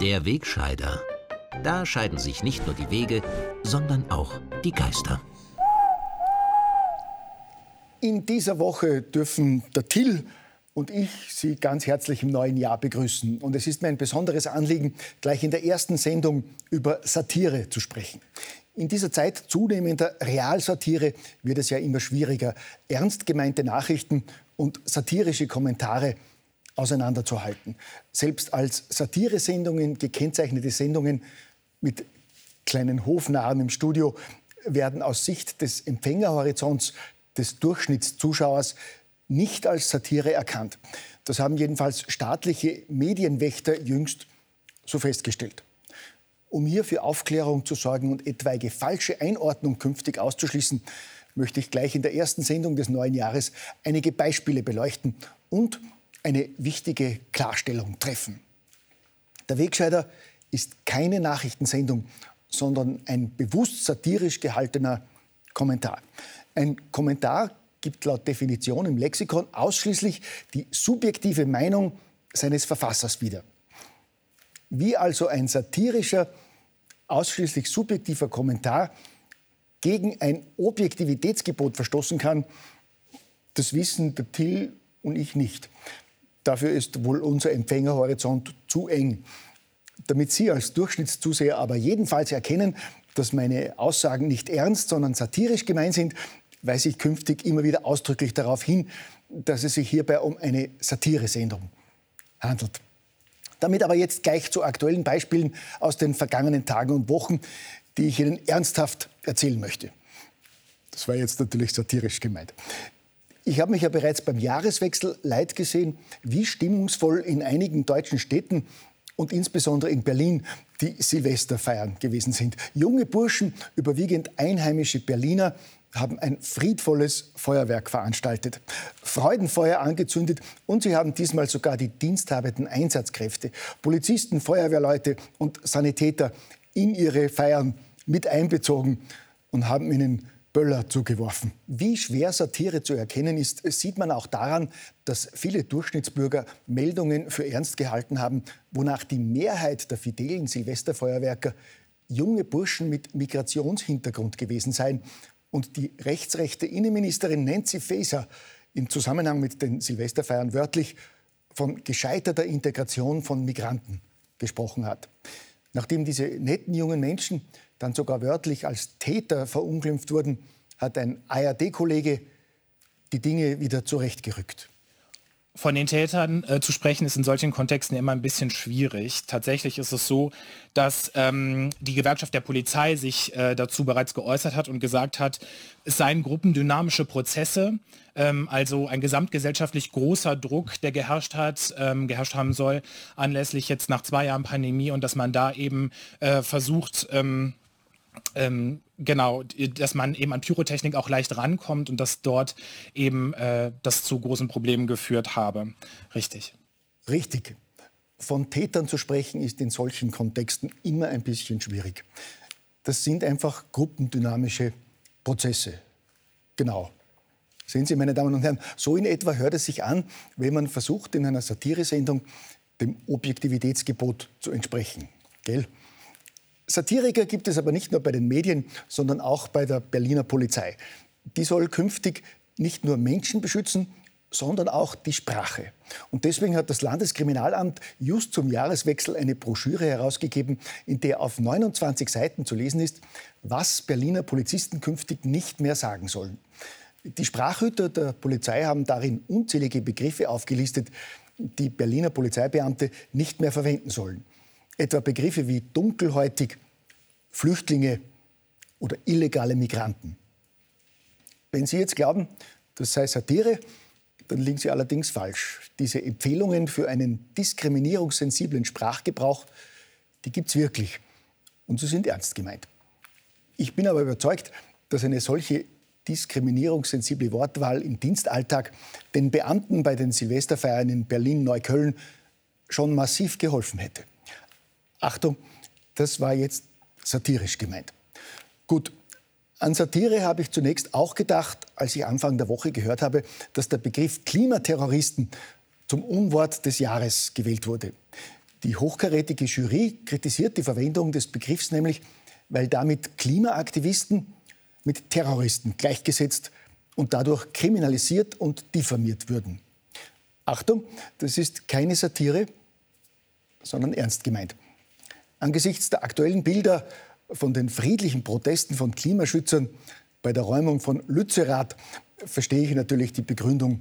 Der Wegscheider. Da scheiden sich nicht nur die Wege, sondern auch die Geister. In dieser Woche dürfen der Till und ich Sie ganz herzlich im neuen Jahr begrüßen. Und es ist mir ein besonderes Anliegen, gleich in der ersten Sendung über Satire zu sprechen. In dieser Zeit zunehmender Realsatire wird es ja immer schwieriger, ernst gemeinte Nachrichten und satirische Kommentare auseinanderzuhalten. Selbst als Satiresendungen gekennzeichnete Sendungen mit kleinen Hofnarren im Studio werden aus Sicht des Empfängerhorizonts des Durchschnittszuschauers nicht als Satire erkannt. Das haben jedenfalls staatliche Medienwächter jüngst so festgestellt. Um hier für Aufklärung zu sorgen und etwaige falsche Einordnung künftig auszuschließen, möchte ich gleich in der ersten Sendung des neuen Jahres einige Beispiele beleuchten und eine wichtige Klarstellung treffen. Der Wegscheider ist keine Nachrichtensendung, sondern ein bewusst satirisch gehaltener Kommentar. Ein Kommentar gibt laut Definition im Lexikon ausschließlich die subjektive Meinung seines Verfassers wieder. Wie also ein satirischer, ausschließlich subjektiver Kommentar gegen ein Objektivitätsgebot verstoßen kann, das wissen der Till und ich nicht. Dafür ist wohl unser Empfängerhorizont zu eng. Damit Sie als Durchschnittszuseher aber jedenfalls erkennen, dass meine Aussagen nicht ernst, sondern satirisch gemeint sind, weise ich künftig immer wieder ausdrücklich darauf hin, dass es sich hierbei um eine Satiresendung handelt. Damit aber jetzt gleich zu aktuellen Beispielen aus den vergangenen Tagen und Wochen, die ich Ihnen ernsthaft erzählen möchte. Das war jetzt natürlich satirisch gemeint. Ich habe mich ja bereits beim Jahreswechsel leid gesehen, wie stimmungsvoll in einigen deutschen Städten und insbesondere in Berlin die Silvesterfeiern gewesen sind. Junge Burschen, überwiegend einheimische Berliner, haben ein friedvolles Feuerwerk veranstaltet, Freudenfeuer angezündet und sie haben diesmal sogar die diensthabenden Einsatzkräfte, Polizisten, Feuerwehrleute und Sanitäter in ihre Feiern mit einbezogen und haben ihnen Böller zugeworfen. Wie schwer Satire zu erkennen ist, sieht man auch daran, dass viele Durchschnittsbürger Meldungen für ernst gehalten haben, wonach die Mehrheit der fidelen Silvesterfeuerwerker junge Burschen mit Migrationshintergrund gewesen seien und die rechtsrechte Innenministerin Nancy Faeser im Zusammenhang mit den Silvesterfeiern wörtlich von gescheiterter Integration von Migranten gesprochen hat. Nachdem diese netten jungen Menschen dann sogar wörtlich als Täter verunglimpft wurden, hat ein ARD-Kollege die Dinge wieder zurechtgerückt. Von den Tätern äh, zu sprechen ist in solchen Kontexten immer ein bisschen schwierig. Tatsächlich ist es so, dass ähm, die Gewerkschaft der Polizei sich äh, dazu bereits geäußert hat und gesagt hat, es seien gruppendynamische Prozesse, ähm, also ein gesamtgesellschaftlich großer Druck, der geherrscht hat, ähm, geherrscht haben soll, anlässlich jetzt nach zwei Jahren Pandemie und dass man da eben äh, versucht, ähm, ähm, genau, dass man eben an Pyrotechnik auch leicht rankommt und dass dort eben äh, das zu großen Problemen geführt habe. Richtig. Richtig. Von Tätern zu sprechen ist in solchen Kontexten immer ein bisschen schwierig. Das sind einfach gruppendynamische Prozesse. Genau. Sehen Sie, meine Damen und Herren, so in etwa hört es sich an, wenn man versucht, in einer Satiresendung dem Objektivitätsgebot zu entsprechen. Gell? Satiriker gibt es aber nicht nur bei den Medien, sondern auch bei der Berliner Polizei. Die soll künftig nicht nur Menschen beschützen, sondern auch die Sprache. Und deswegen hat das Landeskriminalamt just zum Jahreswechsel eine Broschüre herausgegeben, in der auf 29 Seiten zu lesen ist, was Berliner Polizisten künftig nicht mehr sagen sollen. Die Sprachhüter der Polizei haben darin unzählige Begriffe aufgelistet, die Berliner Polizeibeamte nicht mehr verwenden sollen etwa Begriffe wie dunkelhäutig, Flüchtlinge oder illegale Migranten. Wenn Sie jetzt glauben, das sei Satire, dann liegen Sie allerdings falsch. Diese Empfehlungen für einen diskriminierungssensiblen Sprachgebrauch, die gibt es wirklich. Und sie sind ernst gemeint. Ich bin aber überzeugt, dass eine solche diskriminierungssensible Wortwahl im Dienstalltag den Beamten bei den Silvesterfeiern in Berlin-Neukölln schon massiv geholfen hätte. Achtung, das war jetzt satirisch gemeint. Gut, an Satire habe ich zunächst auch gedacht, als ich Anfang der Woche gehört habe, dass der Begriff Klimaterroristen zum Unwort des Jahres gewählt wurde. Die hochkarätige Jury kritisiert die Verwendung des Begriffs nämlich, weil damit Klimaaktivisten mit Terroristen gleichgesetzt und dadurch kriminalisiert und diffamiert würden. Achtung, das ist keine Satire, sondern ernst gemeint. Angesichts der aktuellen Bilder von den friedlichen Protesten von Klimaschützern bei der Räumung von Lützerath verstehe ich natürlich die Begründung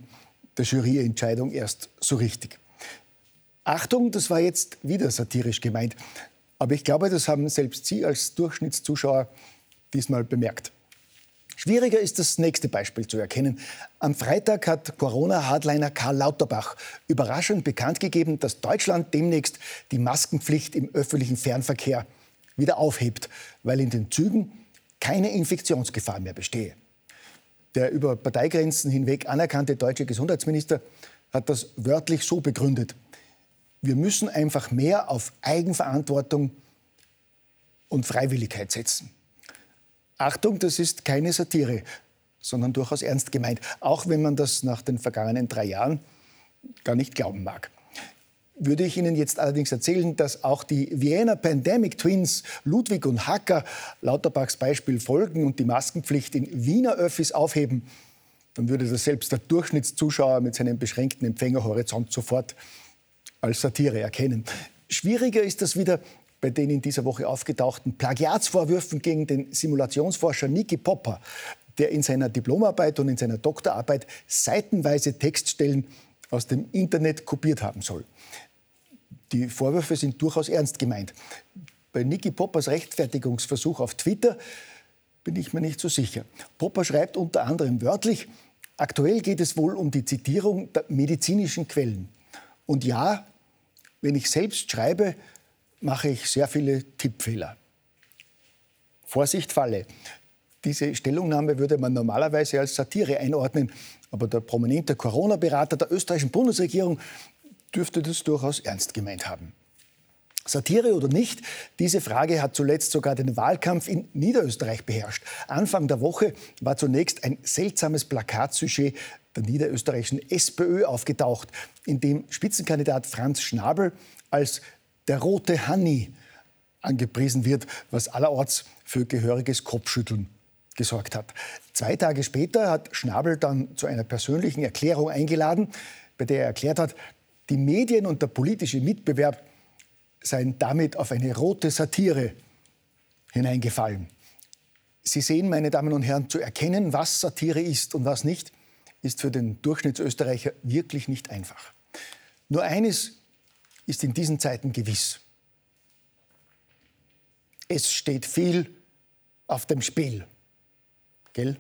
der Juryentscheidung erst so richtig. Achtung, das war jetzt wieder satirisch gemeint. Aber ich glaube, das haben selbst Sie als Durchschnittszuschauer diesmal bemerkt. Schwieriger ist das nächste Beispiel zu erkennen. Am Freitag hat Corona-Hardliner Karl Lauterbach überraschend bekannt gegeben, dass Deutschland demnächst die Maskenpflicht im öffentlichen Fernverkehr wieder aufhebt, weil in den Zügen keine Infektionsgefahr mehr bestehe. Der über Parteigrenzen hinweg anerkannte deutsche Gesundheitsminister hat das wörtlich so begründet. Wir müssen einfach mehr auf Eigenverantwortung und Freiwilligkeit setzen. Achtung, das ist keine Satire, sondern durchaus ernst gemeint, auch wenn man das nach den vergangenen drei Jahren gar nicht glauben mag würde ich Ihnen jetzt allerdings erzählen, dass auch die Vienna Pandemic Twins Ludwig und Hacker Lauterbachs Beispiel folgen und die Maskenpflicht in Wiener Öffis aufheben, dann würde das selbst der Durchschnittszuschauer mit seinem beschränkten Empfängerhorizont sofort als Satire erkennen. Schwieriger ist das wieder bei den in dieser Woche aufgetauchten Plagiatsvorwürfen gegen den Simulationsforscher Niki Popper, der in seiner Diplomarbeit und in seiner Doktorarbeit seitenweise Textstellen aus dem Internet kopiert haben soll. Die Vorwürfe sind durchaus ernst gemeint. Bei Niki Poppers Rechtfertigungsversuch auf Twitter bin ich mir nicht so sicher. Popper schreibt unter anderem wörtlich, aktuell geht es wohl um die Zitierung der medizinischen Quellen. Und ja, wenn ich selbst schreibe, mache ich sehr viele Tippfehler. Vorsicht, Falle. Diese Stellungnahme würde man normalerweise als Satire einordnen. Aber der prominente Corona-Berater der österreichischen Bundesregierung dürfte das durchaus ernst gemeint haben. Satire oder nicht, diese Frage hat zuletzt sogar den Wahlkampf in Niederösterreich beherrscht. Anfang der Woche war zunächst ein seltsames Plakatsujet der niederösterreichischen SPÖ aufgetaucht, in dem Spitzenkandidat Franz Schnabel als der rote Hanni angepriesen wird, was allerorts für gehöriges Kopfschütteln gesorgt hat. Zwei Tage später hat Schnabel dann zu einer persönlichen Erklärung eingeladen, bei der er erklärt hat, die Medien und der politische Mitbewerb seien damit auf eine rote Satire hineingefallen. Sie sehen, meine Damen und Herren, zu erkennen, was Satire ist und was nicht, ist für den Durchschnittsösterreicher wirklich nicht einfach. Nur eines ist in diesen Zeiten gewiss. Es steht viel auf dem Spiel. Gell?